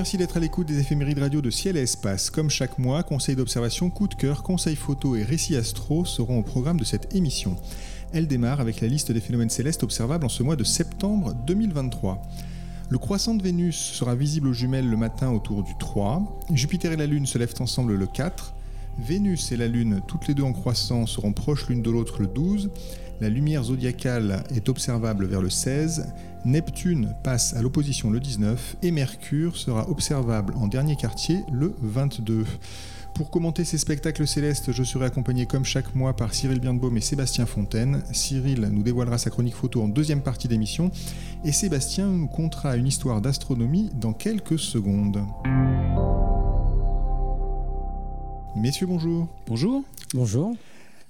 merci d'être à l'écoute des éphémérides radio de Ciel et Espace. Comme chaque mois, conseils d'observation, coup de cœur, conseils photo et récits astro seront au programme de cette émission. Elle démarre avec la liste des phénomènes célestes observables en ce mois de septembre 2023. Le croissant de Vénus sera visible aux jumelles le matin autour du 3. Jupiter et la Lune se lèvent ensemble le 4. Vénus et la Lune, toutes les deux en croissant, seront proches l'une de l'autre le 12. La lumière zodiacale est observable vers le 16. Neptune passe à l'opposition le 19 et Mercure sera observable en dernier quartier le 22. Pour commenter ces spectacles célestes, je serai accompagné comme chaque mois par Cyril Birnbaum et Sébastien Fontaine. Cyril nous dévoilera sa chronique photo en deuxième partie d'émission et Sébastien nous contera une histoire d'astronomie dans quelques secondes. Messieurs, bonjour. Bonjour. Bonjour.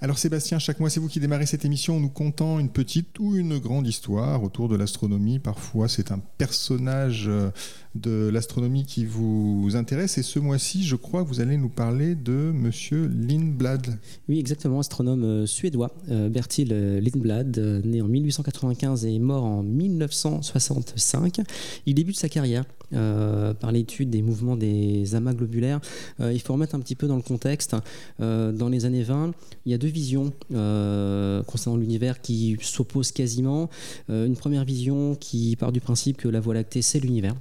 Alors Sébastien, chaque mois c'est vous qui démarrez cette émission nous contant une petite ou une grande histoire autour de l'astronomie. Parfois c'est un personnage euh, de l'astronomie qui vous intéresse et ce mois-ci je crois que vous allez nous parler de monsieur Lindblad. Oui exactement, astronome euh, suédois, euh, Bertil Lindblad, né en 1895 et mort en 1965. Il débute sa carrière par l'étude des mouvements des amas globulaires. il faut remettre un petit peu dans le contexte. dans les années 20, il y a deux visions euh, concernant l'univers qui s'opposent quasiment. Euh, une première vision qui part du principe que la Voie lactée, c'est l'univers.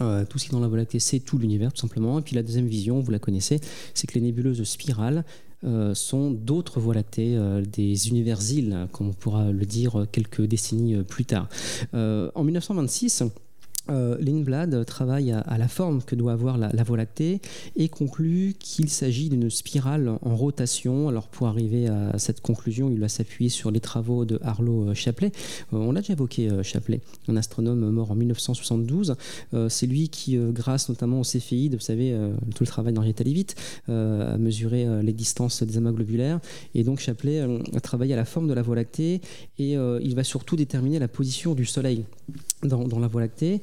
Euh, tout ce qui est dans la Voie lactée, c'est tout l'univers, tout simplement. Et puis la deuxième vision, vous la connaissez, c'est que les nébuleuses spirales sont d'autres voies lactées, des univers-îles, comme on pourra le dire quelques décennies plus tard. en 1926, euh, Lindblad travaille à, la forme que doit avoir la, Voie lactée et conclut qu'il s'agit d'une spirale en rotation. Alors pour arriver à cette conclusion, il va s'appuyer sur les travaux de Harlow Shapley. Euh, on l'a déjà évoqué, euh, Shapley, un astronome mort en 1972. Euh, c'est lui qui, grâce notamment au céphéide, vous savez, tout le travail d'Henrietta Leavitt, a mesuré les distances des amas globulaires. Et donc Shapley a travaillé à la forme de la Voie lactée et il va surtout déterminer la position du Soleil dans, la Voie lactée.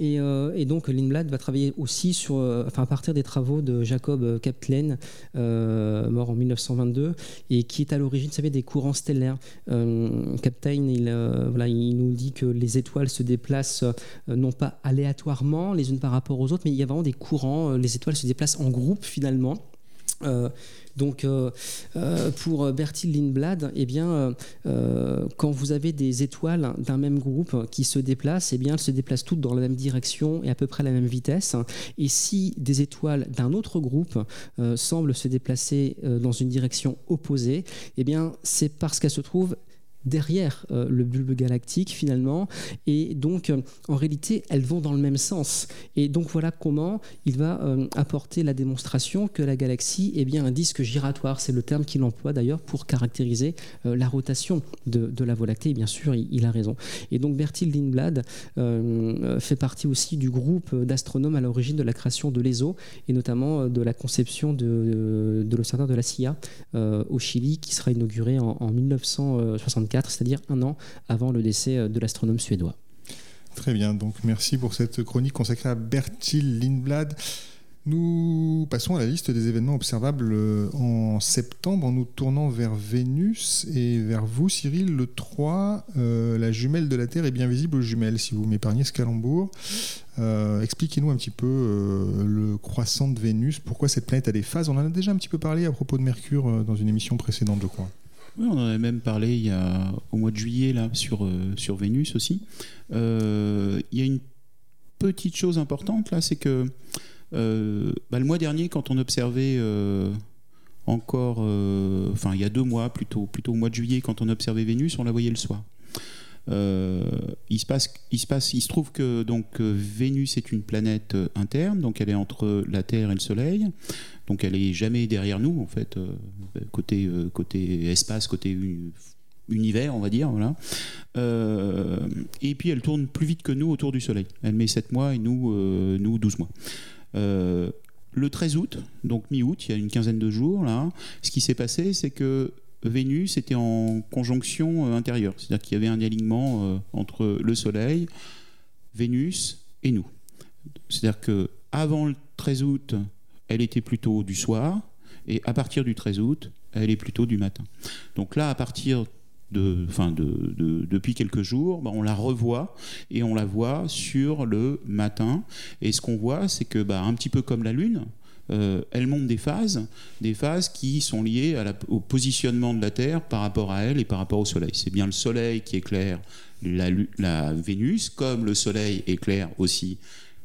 Euh, et, donc Lindblad va travailler aussi sur, euh, enfin, à partir des travaux de Jacob Kaplan, euh, mort en 1922, et qui est à l'origine, vous savez, des courants stellaires. Kaplan, il, voilà, il nous dit que les étoiles se déplacent non pas aléatoirement les unes par rapport aux autres, mais il y a vraiment des courants. les étoiles se déplacent en groupe finalement. Donc, euh, euh, pour Bertil Lindblad, eh bien, euh, quand vous avez des étoiles d'un même groupe qui se déplacent, eh bien, elles se déplacent toutes dans la même direction et à peu près à la même vitesse. Et si des étoiles d'un autre groupe semblent se déplacer dans une direction opposée, eh bien, c'est parce qu'elles se trouvent derrière euh, le bulbe galactique finalement. Et donc euh, en réalité elles vont dans le même sens. Et donc voilà comment il va euh, apporter la démonstration que la galaxie est bien un disque giratoire. C'est le terme qu'il emploie d'ailleurs pour caractériser la rotation de, la Voie lactée. Et bien sûr il, a raison. Et donc Bertil Lindblad fait partie aussi du groupe d'astronomes à l'origine de la création de l'ESO et notamment de la conception de, de l'observatoire de la CIA au Chili qui sera inauguré en, en 1964 c'est-à-dire un an avant le décès euh, de l'astronome suédois. Très bien, donc merci pour cette chronique consacrée à Bertil Lindblad. Nous passons à la liste des événements observables euh, en septembre en nous tournant vers Vénus et vers vous, Cyril. Le 3, euh, la jumelle de la Terre est bien visible aux jumelles, si vous m'épargnez ce calembour. Expliquez-nous un petit peu le croissant de Vénus, pourquoi cette planète a des phases? On en a déjà un petit peu parlé à propos de Mercure dans une émission précédente, je crois. Oui, on en avait même parlé il y a, au mois de juillet là, sur, euh, sur Vénus aussi. Euh, il y a une petite chose importante là, c'est que euh, bah, le mois dernier, quand on observait encore, enfin il y a deux mois plutôt, plutôt au mois de juillet, quand on observait Vénus, on la voyait le soir. Il se passe, il se passe, il se trouve que donc Vénus est une planète interne, donc elle est entre la Terre et le Soleil. Donc elle est jamais derrière nous en fait, euh, côté, euh, côté espace, côté univers, on va dire. Voilà. Euh, et puis elle tourne plus vite que nous autour du Soleil. Elle met 7 mois et nous, euh, nous 12 mois. Euh, le 13 août, donc mi-août, il y a une quinzaine de jours, là, ce qui s'est passé, c'est que Vénus était en conjonction intérieure. C'est-à-dire qu'il y avait un alignement entre le Soleil, Vénus et nous. C'est-à-dire que avant le 13 août, elle était plutôt du soir, et à partir du 13 août, elle est plutôt du matin. Donc là, à partir de, de, depuis quelques jours, bah, on la revoit et on la voit sur le matin. Et ce qu'on voit, c'est que, bah, un petit peu comme la Lune, euh, elle monte des phases, des phases qui sont liées au positionnement de la Terre par rapport à elle et par rapport au Soleil. C'est bien le Soleil qui éclaire la, Vénus, comme le Soleil éclaire aussi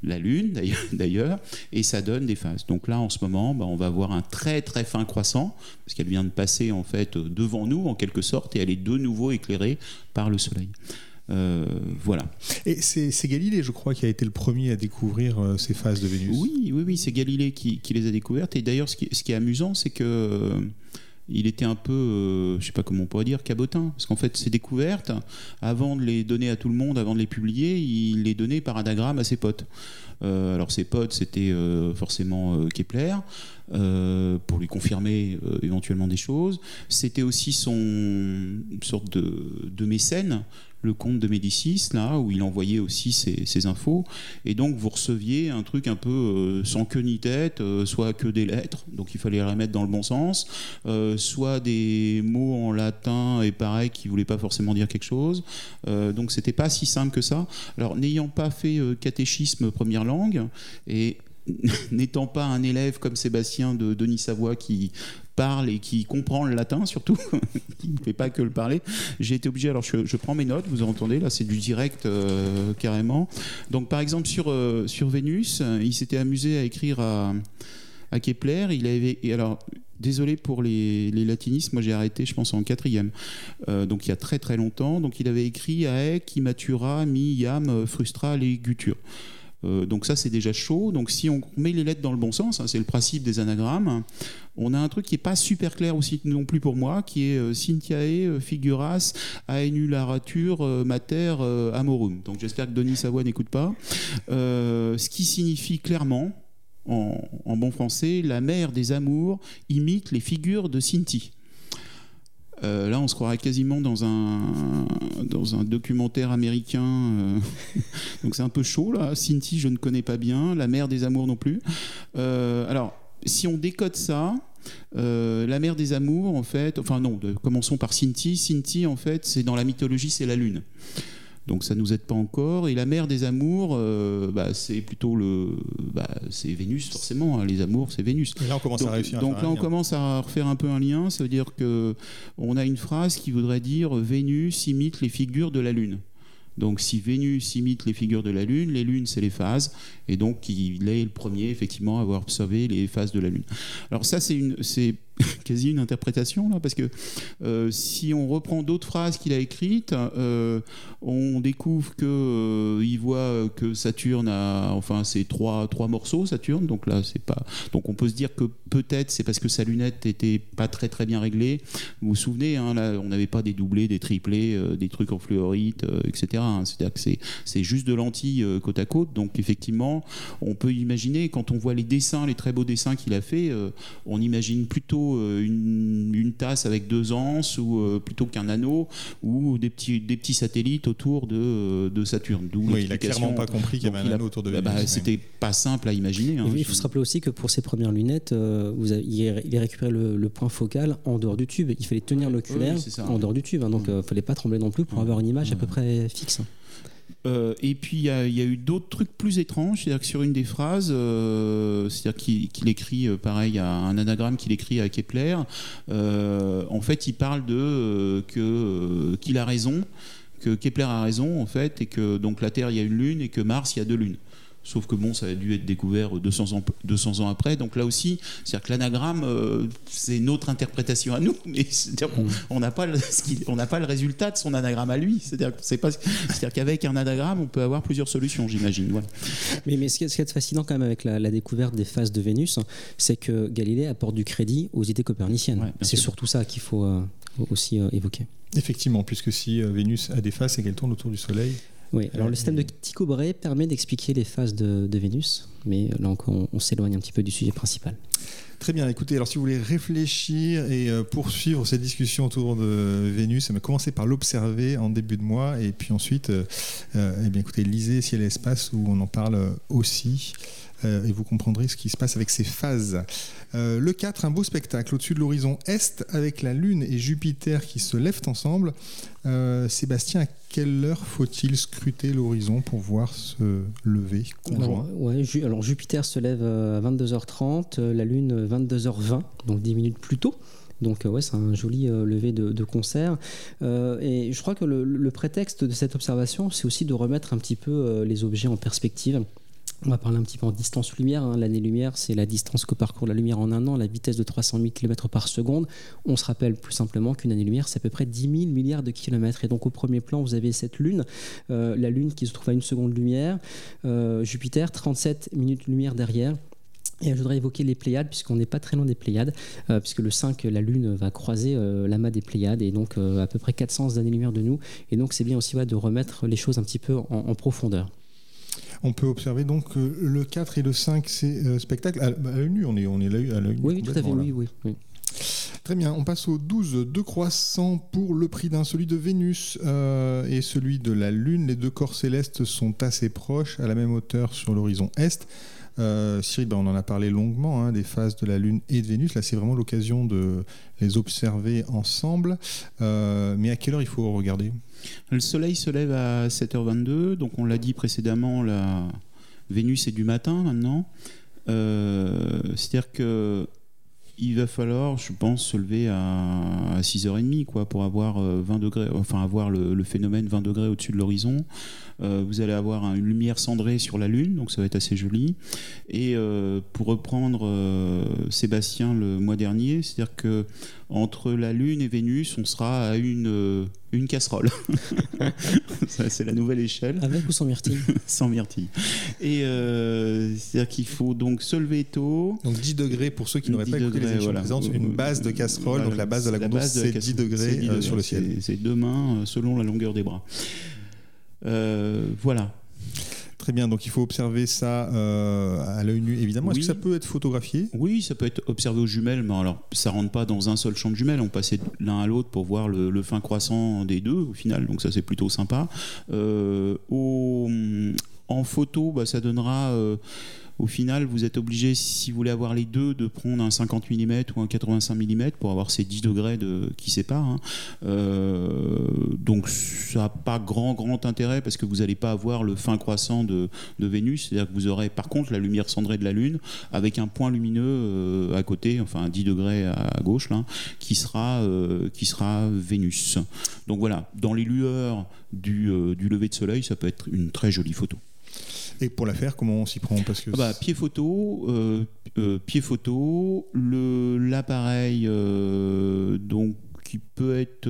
la Lune d'ailleurs, et ça donne des phases. Donc là, en ce moment, bah, on va voir un très très fin croissant, parce qu'elle vient de passer en fait devant nous en quelque sorte, et elle est de nouveau éclairée par le Soleil. Euh, voilà. Et c'est Galilée, je crois, qui a été le premier à découvrir euh, ces phases de Vénus. Oui, oui, oui, c'est Galilée qui, les a découvertes. Et d'ailleurs, ce, ce qui, est amusant, c'est que il était un peu, euh, je sais pas comment on pourrait dire, cabotin. Parce qu'en fait, ses découvertes, avant de les donner à tout le monde, avant de les publier, il les donnait par adagramme à ses potes. Euh, alors ses potes, c'était euh, forcément Kepler, pour lui confirmer éventuellement des choses. C'était aussi son sorte de, de mécène le comte de Médicis, là, où il envoyait aussi ses, infos. Et donc, vous receviez un truc un peu euh, sans queue ni tête, euh, soit que des lettres, donc il fallait les remettre dans le bon sens, euh, soit des mots en latin et pareil qui ne voulaient pas forcément dire quelque chose. donc, c'était pas si simple que ça. Alors, n'ayant pas fait catéchisme première langue, et n'étant pas un élève comme Sébastien de Denis Savoie qui parle et qui comprend le latin surtout, qui ne fait pas que le parler, j'ai été obligé, alors je, prends mes notes, vous entendez, là c'est du direct euh, carrément. Donc par exemple sur, euh, sur Vénus, il s'était amusé à écrire à, à Kepler, il avait, alors Désolé pour les, les, latinistes, moi j'ai arrêté, je pense, en quatrième. Euh, donc il y a très très longtemps. Donc il avait écrit Aec, Immatura, Mi, Yam, Frustra, les Gutures. Euh, donc ça c'est déjà chaud. Donc si on met les lettres dans le bon sens, hein, c'est le principe des anagrammes, on a un truc qui n'est pas super clair aussi non plus pour moi, qui est euh, Cynthiae euh, figuras aenularatur mater amorum. Donc j'espère que Denis Savoie n'écoute pas. ce qui signifie clairement, en, bon français, la mère des amours imite les figures de Cynthie. Euh, là, on se croirait quasiment dans un, dans un documentaire américain. Euh, donc c'est un peu chaud, là. Cinti, je ne connais pas bien. La mère des amours non plus. Euh, alors, si on décode ça, la mère des amours, en fait, enfin non, commençons par Cinti. Cinti, en fait, c'est dans la mythologie, c'est la lune. Donc ça nous aide pas encore. Et la mère des amours, euh, bah, c'est plutôt le, bah, c'est Vénus forcément. Hein. les amours, c'est Vénus. Et là on commence donc, à réussir. Donc là on commence à refaire un peu un lien. Ça veut dire que on a une phrase qui voudrait dire Vénus imite les figures de la Lune. Donc si Vénus imite les figures de la Lune, les lunes c'est les phases, et donc il est le premier effectivement à avoir observé les phases de la Lune. Alors ça c'est une, c'est quasi une interprétation là, parce que euh, si on reprend d'autres phrases qu'il a écrites, euh, on découvre que euh, il voit que Saturne a, enfin, c'est trois trois morceaux Saturne, donc là c'est pas, donc on peut se dire que peut-être c'est parce que sa lunette était pas très très bien réglée. Vous vous souvenez, hein, là, on n'avait pas des doublés, des triplés, des trucs en fluorite, etc. Hein. C'est-à-dire que c'est c'est juste de lentilles côte à côte, donc effectivement, on peut imaginer quand on voit les dessins, les très beaux dessins qu'il a fait, on imagine plutôt euh, une, tasse avec deux anses ou euh, plutôt qu'un anneau ou des petits, des petits satellites autour de, euh, de Saturne. Oui, il a clairement pas compris qu'il y avait un anneau autour de bah, Vénus. Bah, C'était pas simple à imaginer. Hein, il faut se rappeler aussi que pour ses premières lunettes, vous il a récupéré le, point focal en dehors du tube. Il fallait tenir l'oculaire en dehors du tube, hein, donc il ne fallait pas trembler non plus pour avoir une image à peu près fixe. Euh, et puis il y, a eu d'autres trucs plus étranges, c'est-à-dire que sur une des phrases, euh, c'est-à-dire qu'il écrit euh, pareil à un anagramme qu'il écrit à Kepler, en fait il parle de qu'il a raison, que Kepler a raison en fait, et que donc la Terre il y a une lune et que Mars il y a deux lunes Sauf que bon, ça a dû être découvert 200 ans, 200 ans après. Donc là aussi, c'est-à-dire que l'anagramme, euh, c'est notre interprétation à nous, mais c'est-à-dire qu'on on n'a pas, le- on pas le résultat de son anagramme à lui. C'est-à-dire qu'avec un anagramme, on peut avoir plusieurs solutions, j'imagine. Voilà. Mais, mais ce qui est ce qui est fascinant quand même avec la, la découverte des phases de Vénus, c'est que Galilée apporte du crédit aux idées coperniciennes. Ouais, c'est surtout ça qu'il faut euh, aussi euh, évoquer. Effectivement, puisque si euh, Vénus a des faces et qu'elle tourne autour du Soleil, Oui, alors Ouais, le système de Tycho Brahe permet d'expliquer les phases de, de Vénus, mais là encore, on, on s'éloigne un petit peu du sujet principal. Très bien, écoutez, alors si vous voulez réfléchir et euh, poursuivre cette discussion autour de Vénus, eh commencez par l'observer en début de mois et puis ensuite, euh, euh, eh bien, écoutez, lisez Ciel et Espace où on en parle euh, aussi euh, et vous comprendrez ce qui se passe avec ces phases. Euh, le 4, un beau spectacle au-dessus de l'horizon Est avec la Lune et Jupiter qui se lèvent ensemble. Euh, Sébastien, à quelle heure faut-il scruter l'horizon pour voir se lever conjoint? Alors, ouais, Ju- alors Jupiter se lève euh, à 22h30, euh, la Lune euh, 22h20, donc 10 minutes plus tôt. Donc euh, ouais, c'est un joli euh, lever de, concert. Euh, et je crois que le, prétexte de cette observation, c'est aussi de remettre un petit peu euh, les objets en perspective. On va parler un petit peu en distance lumière. hein. L'année-lumière, c'est la distance que parcourt la lumière en un an, la vitesse de 300 000 km par seconde. On se rappelle plus simplement qu'une année-lumière, c'est à peu près 10 000 milliards de kilomètres. Et donc au premier plan, vous avez cette Lune, euh, la Lune qui se trouve à une seconde lumière, euh, Jupiter, 37 minutes lumière derrière. Et je voudrais évoquer les Pléiades, puisqu'on n'est pas très loin des Pléiades, euh, puisque le 5, la Lune va croiser l'amas des Pléiades, et donc à peu près 400 années-lumière de nous. Et donc c'est bien aussi de remettre les choses un petit peu en profondeur. On peut observer donc le 4 et le 5, c'est euh, spectacle. À, à l'œil nu, on est, on est là- à l'œil nu. Oui, oui, tout à fait, complètement, là. oui, oui, oui. Très bien, on passe au 12, deux croissants pour le prix d'un, celui de Vénus euh, et celui de la Lune. Les deux corps célestes sont assez proches, à la même hauteur sur l'horizon Est. Euh, Cyril, ben, on en a parlé longuement hein, des phases de la Lune et de Vénus. Là, c'est vraiment l'occasion de les observer ensemble. Euh, mais à quelle heure il faut regarder? Le soleil se lève à 7h22, donc on l'a dit précédemment, la Vénus est du matin maintenant. Euh, C'est-à-dire que il va falloir, je pense, se lever à, à 6h30 quoi, pour avoir euh, 20 degrés, enfin avoir le phénomène 20 degrés au-dessus de l'horizon. Euh, vous allez avoir un- une lumière cendrée sur la Lune, donc ça va être assez joli. Et euh, pour reprendre euh, Sébastien le mois dernier, c'est-à-dire que entre la Lune et Vénus, on sera à une, une casserole. C'est la nouvelle échelle, Avec ou sans myrtille sans myrtille. Et euh, c'est-à-dire qu'il faut donc se lever tôt. Donc 10 degrés pour ceux qui n'auraient 10 pas écouté les degrés, émissions voilà. précédentes, une base de casserole, donc la base de la gondole, base de c'est 10 casserole. degrés, C'est 10 euh, sur le degrés. ciel. C'est- deux mains selon la longueur des bras. Euh, voilà. Très bien, donc il faut observer ça euh, à l'œil nu, évidemment. Est-ce Oui. que ça peut être photographié? Oui, ça peut être observé aux jumelles, mais alors ça rentre pas dans un seul champ de jumelles. On passait l'un à l'autre pour voir le, le fin croissant des deux au final, donc ça c'est plutôt sympa. Euh, au- en photo, bah, ça donnera. euh, au final, vous êtes obligé, si vous voulez avoir les deux, de prendre un 50 mm ou un 85 mm pour avoir ces 10 degrés de, qui séparent. hein. Euh, donc ça n'a pas grand grand intérêt parce que vous n'allez pas avoir le fin croissant de, Vénus. C'est-à-dire que vous aurez par contre la lumière cendrée de la Lune avec un point lumineux euh, à côté, enfin à 10 degrés à gauche, là, qui sera, euh, qui sera Vénus. Donc voilà, dans les lueurs du lever de soleil, ça peut être une très jolie photo. Et pour la faire, comment on s'y prend Parce que Ah bah, pied photo, euh, euh, pied photo, l'appareil euh, donc qui peut être,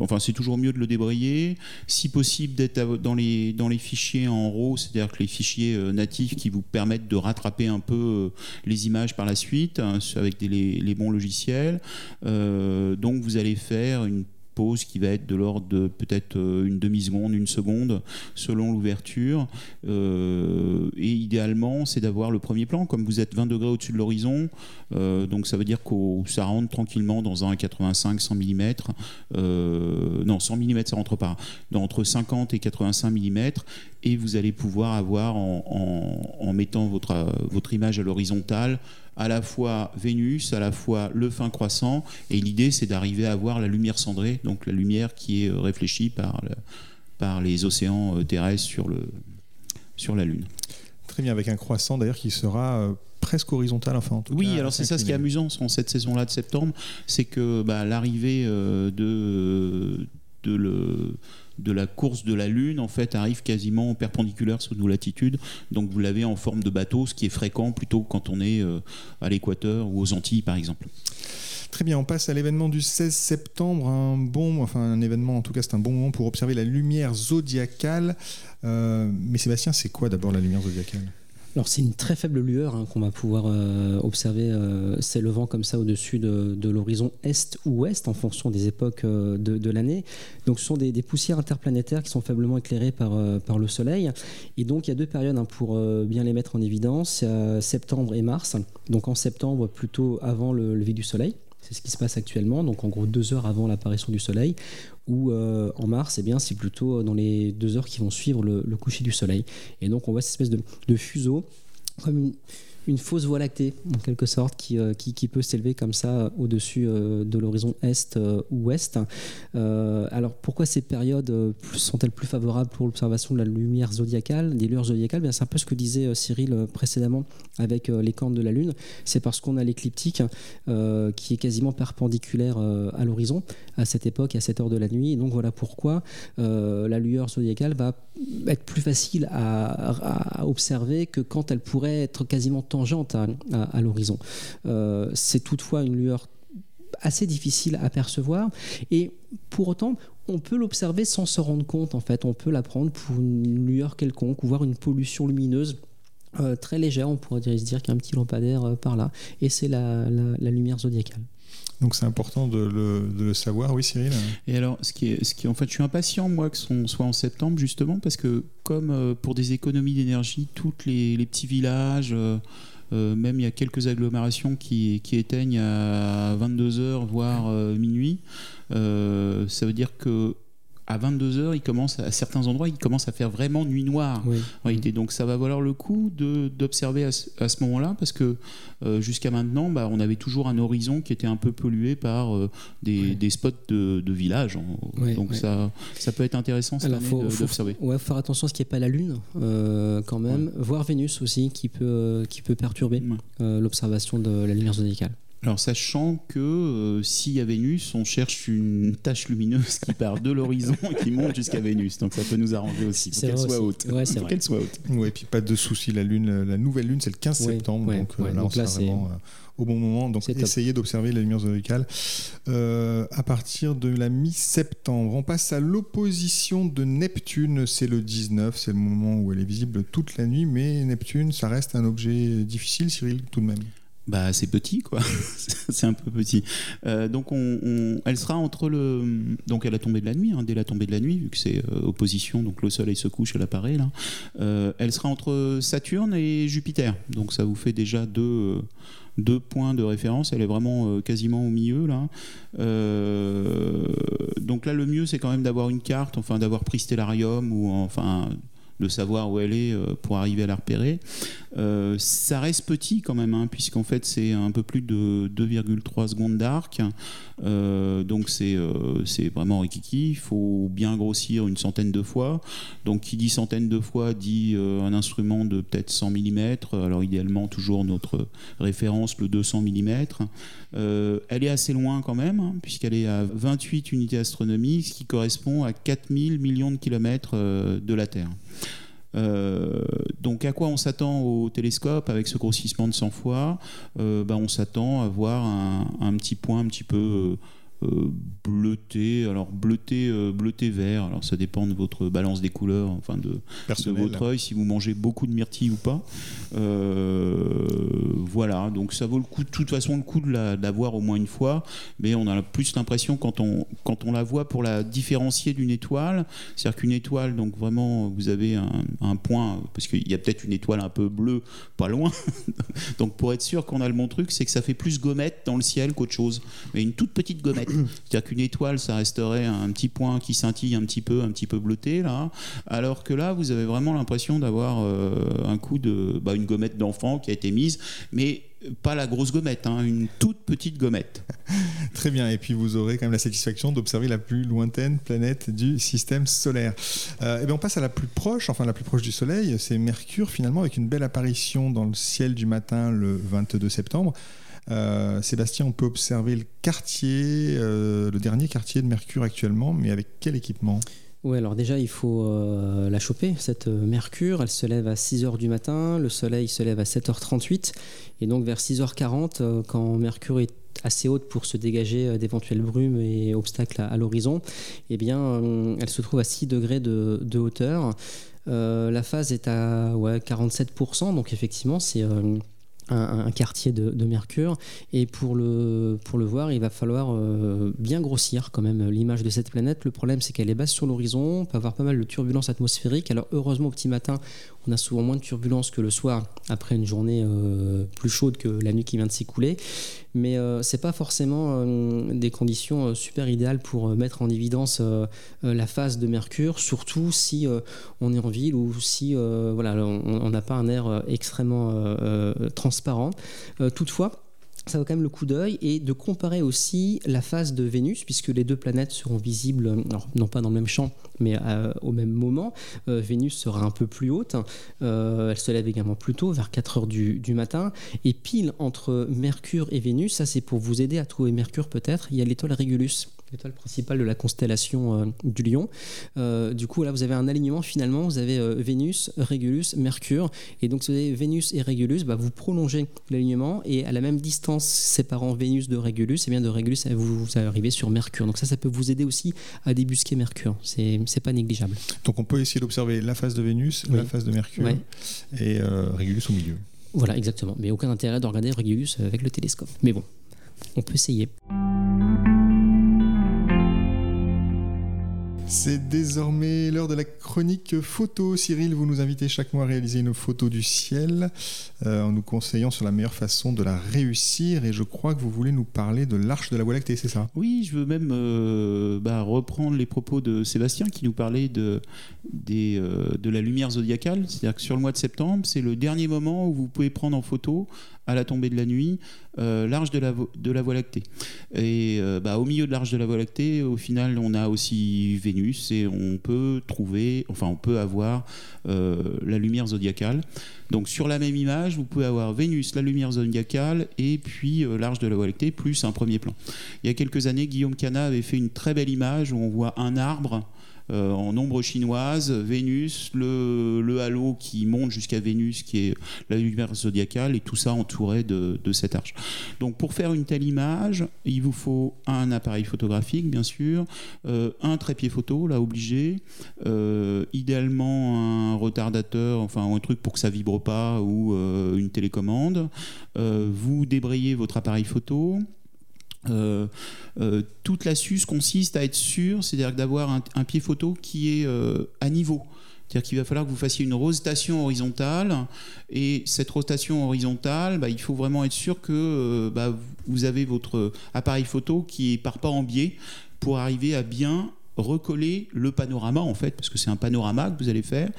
enfin c'est toujours mieux de le débrayer, si possible d'être dans les dans les fichiers en RAW, c'est-à-dire que les fichiers natifs qui vous permettent de rattraper un peu les images par la suite hein, avec les, bons logiciels. Donc vous allez faire une pause qui va être de l'ordre de peut-être euh, une demi-seconde, une seconde, selon l'ouverture. Euh, et idéalement, c'est d'avoir le premier plan. Comme vous êtes 20 degrés au-dessus de l'horizon, euh, donc ça veut dire que ça rentre tranquillement dans un 85-100 mm. Euh, non, 100 mm, ça rentre pas. Dans entre 50 et 85 mm. Et vous allez pouvoir avoir, en, en- en mettant votre, euh, votre image à l'horizontale, à la fois Vénus, à la fois le fin croissant. Et l'idée, c'est d'arriver à avoir la lumière cendrée, donc la lumière qui est euh, réfléchie par, le- par les océans euh, terrestres sur, le, sur la Lune. Très bien, avec un croissant d'ailleurs qui sera presque horizontal, enfin en tout Oui, cas, alors c'est ça ce qui est amusant en cette saison-là de septembre, c'est que bah, l'arrivée de, de, le, de la course de la Lune en fait arrive quasiment perpendiculaire sous nos latitudes. Donc vous l'avez en forme de bateau, ce qui est fréquent plutôt quand on est à l'équateur ou aux Antilles par exemple. Très bien, on passe à l'événement du 16 septembre, un bon, enfin un événement en tout cas c'est un bon moment pour observer la lumière zodiacale. mais Sébastien, c'est quoi d'abord la lumière zodiacale? Alors c'est une très faible lueur hein, qu'on va pouvoir euh, observer euh, s'élevant comme ça au-dessus de, l'horizon est ou ouest en fonction des époques euh, de, l'année. Donc ce sont des, poussières interplanétaires qui sont faiblement éclairées par, par le Soleil. Et donc il y a deux périodes hein, pour bien les mettre en évidence, septembre et mars. Donc en septembre plutôt avant le lever du Soleil. C'est ce qui se passe actuellement, donc en gros deux heures avant l'apparition du Soleil, ou euh, en mars, eh bien, c'est plutôt dans les deux heures qui vont suivre le, coucher du Soleil. Et donc on voit cette espèce de, de fuseau, comme une, une fausse voie lactée, en quelque sorte, qui, euh, qui, peut s'élever comme ça euh, au-dessus euh, de l'horizon est ou ouest. alors pourquoi ces périodes sont-elles plus favorables pour l'observation de la lumière zodiacale, des lueurs zodiacales? C'est un peu ce que disait Cyril précédemment avec les cornes de la Lune. C'est parce qu'on a l'écliptique qui est quasiment perpendiculaire à l'horizon à cette époque, à cette heure de la nuit. Et donc voilà pourquoi la lueur zodiacale va être plus facile à, à observer que quand elle pourrait être quasiment tangente à, l'horizon. Euh, c'est toutefois une lueur assez difficile à percevoir. Et pour autant on peut l'observer sans se rendre compte en fait. On peut la prendre pour une lueur quelconque ou voir une pollution lumineuse euh, très légère on pourrait se dire qu'il y a un petit lampadaire euh, par là. Et c'est la, lumière zodiacale donc c'est important de le, savoir, oui Cyril. Et alors, ce qui est, ce qui en fait, je suis impatient moi que ce soit en septembre justement parce que comme pour des économies d'énergie, tous les, petits villages, euh, même il y a quelques agglomérations qui, éteignent à 22h, voire euh, minuit. Euh, ça veut dire que à 22h, il commence à certains endroits, il commence à faire vraiment nuit noire. Donc ça va valoir le coup d'observer à, ce moment-là parce que euh, jusqu'à maintenant, bah, on avait toujours un horizon qui était un peu pollué par euh, des, spots de, de village. donc ça, ça peut être intéressant d'observer. Il faut faire attention à ce qui n'est pas la Lune euh, quand même, voir Vénus aussi qui peut, qui peut perturber l'observation de la lumière zodiacale. Alors, sachant que euh, s'il y a Vénus, on cherche une tache lumineuse qui part de l'horizon et qui monte jusqu'à Vénus. Donc, ça peut nous arranger aussi. Pour qu'elle soit haute. Ouais, c'est qu'elle soit haute. Ouais, et puis pas de souci. La lune, la nouvelle lune, c'est le 15 septembre. donc euh, là, on sera vraiment euh, au bon moment. Donc, essayez d'observer la lumière zodiacale à partir de la mi-septembre. On passe à l'opposition de Neptune. C'est le 19. C'est le moment où elle est visible toute la nuit. Mais Neptune, ça reste un objet difficile, Cyril, tout de même bah, c'est petit, quoi. c'est un peu petit. Euh, donc, on, elle sera entre le. Donc, à la tombée de la nuit, hein, dès la tombée de la nuit, vu que c'est euh, opposition, donc le Soleil se couche, elle apparaît là. Euh, elle sera entre Saturne et Jupiter. Donc, ça vous fait déjà deux, deux points de référence. Elle est vraiment quasiment au milieu là. donc, là, le mieux, c'est quand même d'avoir une carte, enfin, d'avoir pris Stellarium ou enfin de savoir où elle est pour arriver à la repérer. Euh, ça reste petit quand même, hein, puisqu'en fait c'est un peu plus de 2,3 secondes d'arc. Euh, donc c'est euh, vraiment rikiki. Il faut bien grossir une centaine de fois. Donc qui dit centaine de fois dit un instrument de peut-être 100 mm. Alors idéalement toujours notre référence le 200 mm. Elle est assez loin quand même, hein, puisqu'elle est à 28 unités astronomiques, ce qui correspond à 4000 millions de kilomètres de la Terre. Euh, donc à quoi on s'attend au télescope avec ce grossissement de 100 fois? Euh, bah, On s'attend à voir un, petit point un petit peu euh, bleuté, alors bleuté, euh, bleuté vert, alors ça dépend de votre balance des couleurs, enfin de, votre œil, si vous mangez beaucoup de myrtilles ou pas. Euh, voilà, donc ça vaut le coup, de toute façon le coup de la, voir au moins une fois, mais on a plus l'impression quand on, quand on la voit pour la différencier d'une étoile, c'est-à-dire qu'une étoile, donc vraiment vous avez un, un point, parce qu'il y a peut-être une étoile un peu bleue pas loin, donc pour être sûr qu'on a le bon truc, c'est que ça fait plus gommette dans le ciel qu'autre chose, mais une toute petite gommette. C'est-à-dire qu'une étoile, ça resterait un petit point qui scintille un petit peu, un petit peu bleuté, là. Alors que là, vous avez vraiment l'impression d'avoir euh, un coup de. Bah, une gommette d'enfant qui a été mise, mais pas la grosse gommette, hein, une toute petite gommette. Très bien, et puis vous aurez quand même la satisfaction d'observer la plus lointaine planète du système solaire. et euh, eh bien on passe à la plus proche, enfin la plus proche du Soleil, c'est Mercure finalement, avec une belle apparition dans le ciel du matin le 22 septembre. Euh, Sébastien, on peut observer le quartier, euh, le dernier quartier de Mercure actuellement, mais avec quel équipement? Oui, alors déjà, il faut euh, la choper, cette Mercure. Elle se lève à 6h du matin, le soleil se lève à 7h38. Et donc, vers 6h40, euh, quand Mercure est assez haute pour se dégager d'éventuelles brumes et obstacles à, l'horizon, eh bien, elle se trouve à 6 degrés de, hauteur. la phase est à ouais, 47%, donc effectivement, c'est un, quartier de, Mercure. Et pour le, voir, il va falloir euh, bien grossir quand même l'image de cette planète. Le problème, c'est qu'elle est basse sur l'horizon, on peut avoir pas mal de turbulences atmosphériques. Alors heureusement, au petit matin, on a souvent moins de turbulences que le soir, après une journée euh, plus chaude que la nuit qui vient de s'écouler. Mais euh, c'est pas forcément des conditions super idéales pour mettre en évidence la phase de Mercure, surtout si on est en ville ou si voilà, on n'a pas un air extrêmement transparent. toutefois, ça vaut quand même le coup d'œil et de comparer aussi la phase de Vénus, puisque les deux planètes seront visibles, non pas dans le même champ, mais euh, au même moment. Euh, Vénus sera un peu plus haute, euh, elle se lève également plus tôt, vers 4 heures du, du, matin. Et pile entre Mercure et Vénus, ça c'est pour vous aider à trouver Mercure peut-être, il y a l'étoile Régulus l'étoile principale de la constellation euh, du Lion. Euh, du coup, là, vous avez un alignement finalement. Vous avez euh, Vénus, Régulus, Mercure. Et donc, si vous avez Vénus et Régulus, bah, vous prolongez l'alignement et à la même distance séparant Vénus de Régulus, et eh bien de Régulus, vous, vous arrivez sur Mercure. Donc ça, ça peut vous aider aussi à débusquer Mercure. C'est c'est pas négligeable. Donc on peut essayer d'observer la phase de Vénus, la phase de Mercure et Régulus au milieu. Voilà, exactement. Mais aucun intérêt de regarder Régulus avec le télescope. Mais bon, on peut essayer. C'est désormais l'heure de la chronique photo. Cyril, vous nous invitez chaque mois à réaliser une photo du ciel euh, en nous conseillant sur la meilleure façon de la réussir. Et je crois que vous voulez nous parler de l'arche de la Voie lactée, c'est ça? Oui, je veux même euh, bah, reprendre les propos de Sébastien qui nous parlait de, euh, de la lumière zodiacale. C'est-à-dire que sur le mois de septembre, c'est le dernier moment où vous pouvez prendre en photo à la tombée de la nuit euh, l'arche de la, Voie lactée. Et euh, bah, au milieu de l'arche de la Voie lactée, au final, on a aussi Vénus et on peut trouver, enfin, on peut avoir euh, la lumière zodiacale. Donc sur la même image, vous pouvez avoir Vénus, la lumière zodiacale et puis l'arche de la Voie lactée plus un premier plan. Il y a quelques années, Guillaume Cana avait fait une très belle image où on voit un arbre euh, en ombre chinoise, Vénus, le, halo qui monte jusqu'à Vénus, qui est la lumière zodiacale, et tout ça entouré de, cette arche. Donc pour faire une telle image, il vous faut un appareil photographique, bien sûr, euh, un trépied photo, là obligé, euh, idéalement un retardateur, enfin un truc pour que ça vibre pas, ou une télécommande. vous débrayez votre appareil photo. Euh, euh, toute l'astuce consiste à être sûr, c'est-à-dire d'avoir un, pied photo qui est euh, à niveau. C'est-à-dire qu'il va falloir que vous fassiez une rotation horizontale. Et cette rotation horizontale, bah, il faut vraiment être sûr que bah, vous avez votre appareil photo qui ne part pas en biais pour arriver à bien recoller le panorama en fait, parce que c'est un panorama que vous allez faire.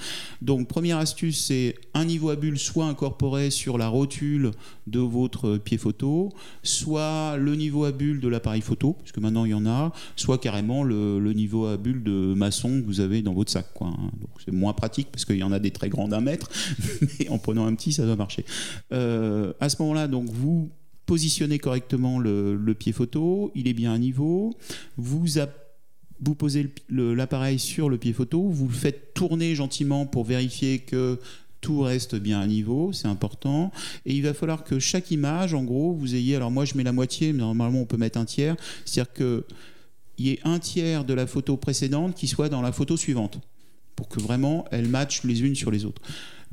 Donc première astuce, c'est un niveau à bulle soit incorporé sur la rotule de votre pied photo, soit le niveau à bulle de l'appareil photo, puisque maintenant il y en a, soit carrément le, niveau à bulle de maçon que vous avez dans votre sac. Quoi. Hein. C'est moins pratique parce qu'il y en a des très grands d'un mètre, mais en prenant un petit, ça doit marcher. Euh, à ce moment-là, donc vous positionnez correctement le, pied photo, il est bien à niveau, vous appuyez vous posez l'appareil sur le pied photo, vous le faites tourner gentiment pour vérifier que tout reste bien à niveau, c'est important. Et il va falloir que chaque image, en gros, vous ayez. Alors moi, je mets la moitié, mais normalement, on peut mettre un tiers. C'est-à-dire qu'il y ait un tiers de la photo précédente qui soit dans la photo suivante, pour que vraiment elles matchent les unes sur les autres.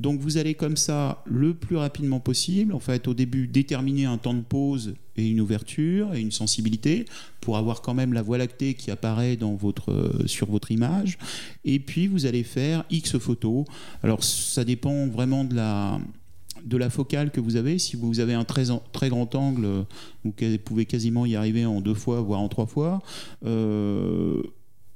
Donc vous allez comme ça le plus rapidement possible, en fait au début déterminer un temps de pause et une ouverture et une sensibilité pour avoir quand même la voie lactée qui apparaît dans votre, euh, sur votre image. Et puis vous allez faire X photos. Alors ça dépend vraiment de la, de la focale que vous avez. Si vous avez un très, très grand angle, vous pouvez quasiment y arriver en deux fois, voire en trois fois. Euh,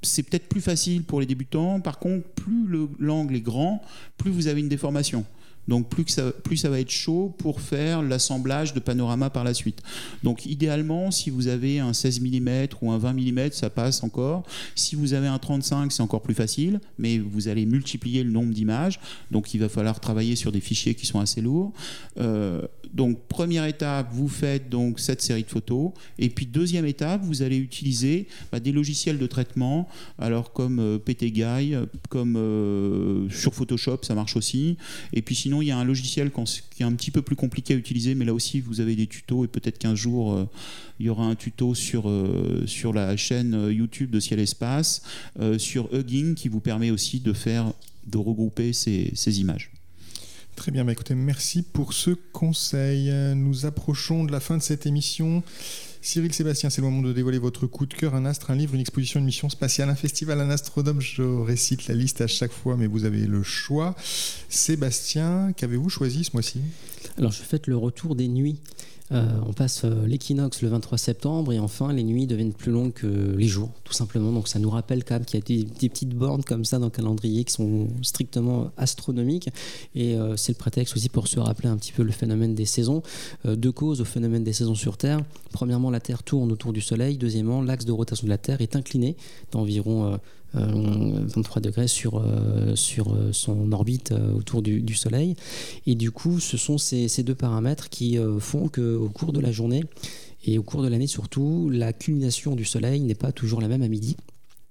c'est peut-être plus facile pour les débutants. Par contre, plus l'angle est grand, plus vous avez une déformation. Donc plus, ça, va être chaud pour faire l'assemblage de panorama par la suite. Donc idéalement, si vous avez un 16 mm ou un 20 mm, ça passe encore. Si vous avez un 35, c'est encore plus facile, mais vous allez multiplier le nombre d'images. Donc il va falloir travailler sur des fichiers qui sont assez lourds. Euh, Donc première étape, vous faites donc cette série de photos. Et puis deuxième étape, vous allez utiliser bah, des logiciels de traitement, alors comme euh, PTGuy, comme euh, sur Photoshop, ça marche aussi. Et puis sinon, il y a un logiciel qui est un petit peu plus compliqué à utiliser, mais là aussi, vous avez des tutos et peut-être qu'un jour, euh, il y aura un tuto sur, la chaîne YouTube de Ciel Espace, sur Hugging, qui vous permet aussi de faire, de regrouper ces images. Très bien, bah écoutez, merci pour ce conseil. Nous approchons de la fin de cette émission. Cyril Sébastien, c'est le moment de dévoiler votre coup de cœur, un astre, un livre, une exposition, une mission spatiale, un festival, un astrodome. Je récite la liste à chaque fois, mais vous avez le choix. Sébastien, qu'avez-vous choisi ce mois-ci? Alors, je fais le retour des nuits. Euh, on passe euh, l'équinoxe le 23 septembre et enfin les nuits deviennent plus longues que les jours, tout simplement. Donc ça nous rappelle quand même qu'il y a des, petites bornes comme ça dans le calendrier qui sont strictement astronomiques et euh, c'est le prétexte aussi pour se rappeler un petit peu le phénomène des saisons. deux causes au phénomène des saisons sur Terre. Premièrement, la Terre tourne autour du Soleil. Deuxièmement, l'axe de rotation de la Terre est incliné d'environ 23 degrés sur, sur son orbite autour du, Soleil. Et du coup, ce sont ces, ces deux paramètres qui font qu'au cours de la journée et au cours de l'année surtout, la culmination du Soleil n'est pas toujours la même à midi.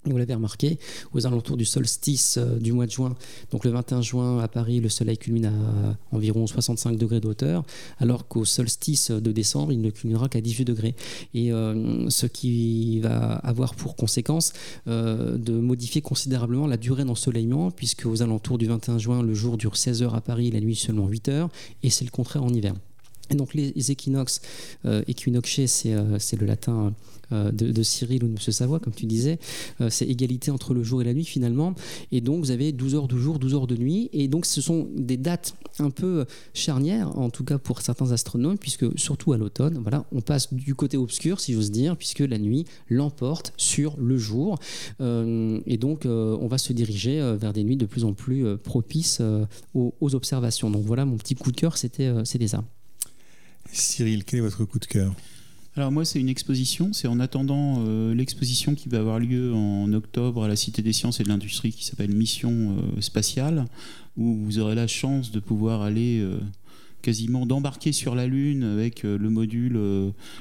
Vous l'avez remarqué, aux alentours du solstice euh, du mois de juin, donc le 21 juin à Paris, le soleil culmine à environ 65 degrés de hauteur, alors qu'au solstice de décembre, il ne culminera qu'à 18 degrés. Et euh, ce qui va avoir pour conséquence euh, de modifier considérablement la durée d'ensoleillement, puisque aux alentours du 21 juin, le jour dure 16 heures à Paris, la nuit seulement 8 heures, et c'est le contraire en hiver. Et donc les équinoxes, euh, c'est le latin euh, de, Cyril ou de M. Savoie, comme tu disais, euh, c'est égalité entre le jour et la nuit finalement. Et donc vous avez 12 heures de jour, 12 heures de nuit. Et donc ce sont des dates un peu charnières, en tout cas pour certains astronomes, puisque surtout à l'automne, voilà, on passe du côté obscur, si j'ose dire, puisque la nuit l'emporte sur le jour. Euh, et donc on va se diriger vers des nuits de plus en plus propices aux, observations. Donc voilà, mon petit coup de cœur, c'était ça. Cyril, quel est votre coup de cœur? Alors moi c'est une exposition, c'est en attendant euh, l'exposition qui va avoir lieu en octobre à la Cité des Sciences et de l'Industrie qui s'appelle Mission euh, spatiale, où vous aurez la chance de pouvoir aller euh, quasiment d'embarquer sur la Lune avec le module,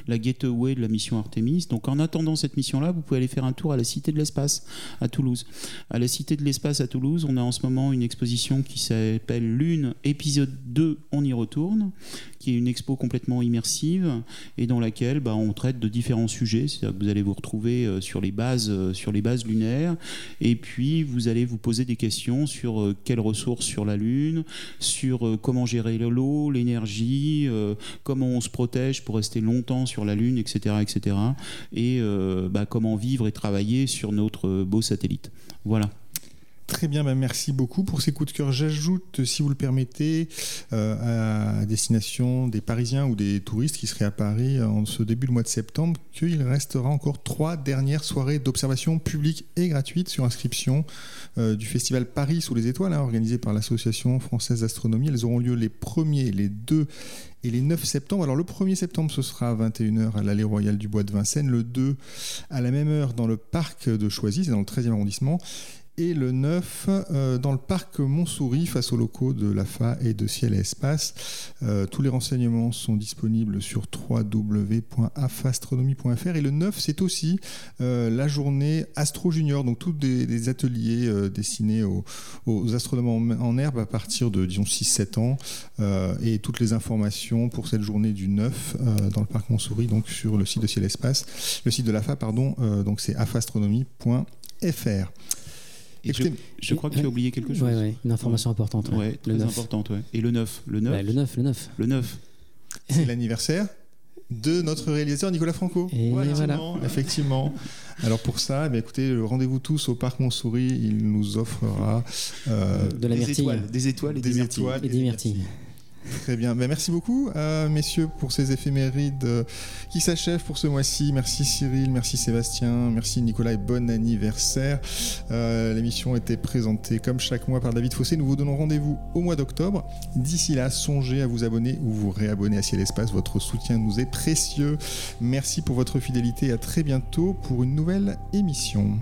la gateway de la mission Artemis. Donc en attendant cette mission-là, vous pouvez aller faire un tour à la Cité de l'Espace à Toulouse. À la Cité de l'Espace à Toulouse, on a en ce moment une exposition qui s'appelle Lune, épisode 2, on y retourne, qui est une expo complètement immersive et dans laquelle bah, on traite de différents sujets. C'est-à-dire que vous allez vous retrouver euh, sur les bases, sur les bases lunaires et puis vous allez vous poser des questions sur quelles ressources sur la Lune, sur comment gérer l'eau, l'énergie, euh, comment on se protège pour rester longtemps sur la Lune, etc. etc. et euh, bah, comment vivre et travailler sur notre beau satellite. Voilà. Très bien, bah, merci beaucoup pour ces coups de cœur. J'ajoute, si vous le permettez, euh, à destination des Parisiens ou des touristes qui seraient à Paris en ce début de mois de septembre, qu'il restera encore trois dernières soirées d'observation publique et gratuite sur inscription euh, du festival Paris sous les étoiles, hein, organisé par l'Association française d'astronomie. Elles auront lieu les 1er, les 2 et les 9 septembre. Alors le 1er septembre, ce sera à 21h à l'Allée Royale du Bois de Vincennes. Le 2, à la même heure, dans le parc de Choisy, c'est dans le 13e arrondissement et le 9 euh, dans le parc Montsouris face aux locaux de l'AFA et de Ciel et Espace. Euh, tous les renseignements sont disponibles sur www.afastronomie.fr et le 9 c'est aussi euh, la journée Astro Junior, donc tous des, ateliers destinés aux, astronomes en, herbe à partir de disons 6-7 ans. Et toutes les informations pour cette journée du 9 dans le parc Montsouris donc sur le site de Ciel et Espace, le site de l'AFA pardon, donc c'est afastronomie.fr je, crois que tu as oublié quelque chose. une information importante. Ouais, très importante. Et le 9. Le 9. le 9, le 9. Le 9. C'est l'anniversaire de notre réalisateur Nicolas Franco. Et voilà. Effectivement. Alors pour ça, eh écoutez, rendez-vous tous au Parc Montsouris. Il nous offrera euh, de la des, étoiles, des étoiles et des, étoiles et des myrtilles. Très bien. Ben, merci beaucoup, euh, messieurs, pour ces éphémérides euh, qui s'achèvent pour ce mois-ci. Merci Cyril, merci Sébastien, merci Nicolas et bon anniversaire. Euh, l'émission était présentée comme chaque mois par David Fossé. Nous vous donnons rendez-vous au mois d'octobre. D'ici là, songez à vous abonner ou vous réabonner à Ciel Espace. Votre soutien nous est précieux. Merci pour votre fidélité et à très bientôt pour une nouvelle émission.